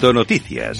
Noticias.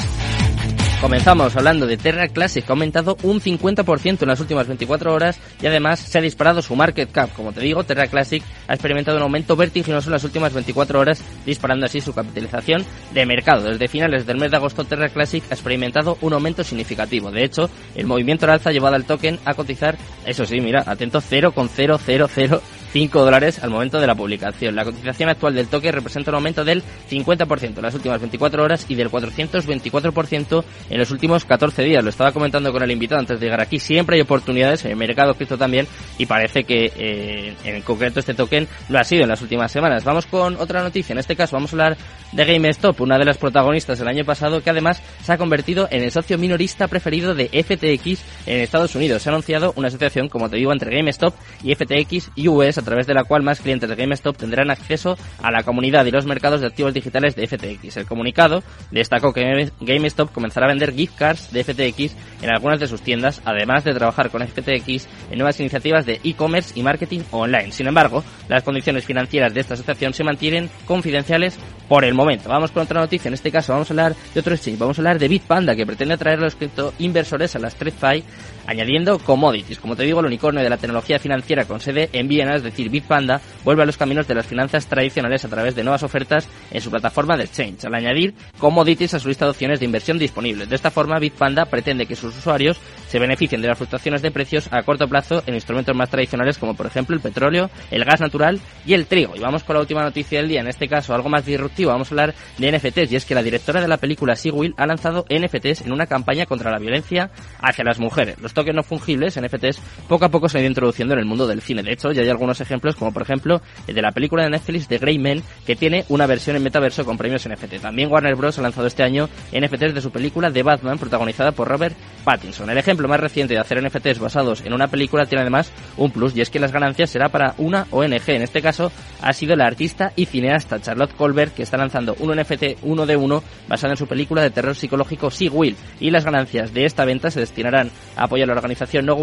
Comenzamos hablando de Terra Classic, que ha aumentado un 50% en las últimas 24 horas y además se ha disparado su market cap. Como te digo, Terra Classic ha experimentado un aumento vertiginoso en las últimas 24 horas, disparando así su capitalización de mercado. Desde finales del mes de agosto, Terra Classic ha experimentado un aumento significativo. De hecho, el movimiento al alza ha llevado al token a cotizar, eso sí, mira, atento, 0,000 5 dólares al momento de la publicación. La cotización actual del toque representa un aumento del 50% en las últimas 24 horas y del 424% en los últimos 14 días. Lo estaba comentando con el invitado antes de llegar aquí. Siempre hay oportunidades en el mercado cripto también y parece que eh, en concreto este token lo ha sido en las últimas semanas. Vamos con otra noticia. En este caso vamos a hablar de GameStop, una de las protagonistas del año pasado que además se ha convertido en el socio minorista preferido de FTX en Estados Unidos. Se ha anunciado una asociación, como te digo, entre GameStop y FTX US a través de la cual más clientes de GameStop tendrán acceso a la comunidad y los mercados de activos digitales de FTX. El comunicado destacó que GameStop comenzará a vender gift cards de FTX en algunas de sus tiendas, además de trabajar con FTX en nuevas iniciativas de e-commerce y marketing online. Sin embargo, las condiciones financieras de esta asociación se mantienen confidenciales por el momento. Vamos con otra noticia. En este caso vamos a hablar de otro exchange. Vamos a hablar de Bitpanda, que pretende atraer a los cripto inversores a las TradFi añadiendo commodities. Como te digo, el unicornio de la tecnología financiera con sede en Viena, es decir, Bitpanda, vuelve a los caminos de las finanzas tradicionales a través de nuevas ofertas en su plataforma de exchange, al añadir commodities a su lista de opciones de inversión disponibles. De esta forma, Bitpanda pretende que sus usuarios se beneficien de las fluctuaciones de precios a corto plazo en instrumentos más tradicionales como por ejemplo el petróleo, el gas natural y el trigo. Y vamos con la última noticia del día, en este caso algo más disruptivo, vamos a hablar de NFTs y es que la directora de la película Will ha lanzado NFTs en una campaña contra la violencia hacia las mujeres tokens no fungibles, NFTs, poco a poco se han ido introduciendo en el mundo del cine. De hecho, ya hay algunos ejemplos, como por ejemplo el de la película de Netflix de Grey Men, que tiene una versión en metaverso con premios NFT. También Warner Bros. ha lanzado este año NFTs de su película de Batman, protagonizada por Robert Pattinson. El ejemplo más reciente de hacer NFTs basados en una película tiene además un plus, y es que las ganancias será para una ONG. En este caso, ha sido la artista y cineasta Charlotte Colbert, que está lanzando un NFT uno de uno basado en su película de terror psicológico Sea Will, y las ganancias de esta venta se destinarán a apoyar a la organización no,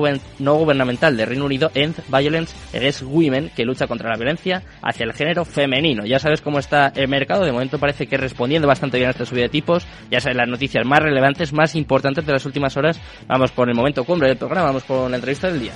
gubernamental de Reino Unido, End Violence Against Women, que lucha contra la violencia hacia el género femenino. Ya sabes cómo está el mercado, de momento parece que respondiendo bastante bien a esta subida de tipos, ya sabes las noticias más relevantes, más importantes de las últimas horas. Vamos por el momento cumbre del programa, vamos con la entrevista del día.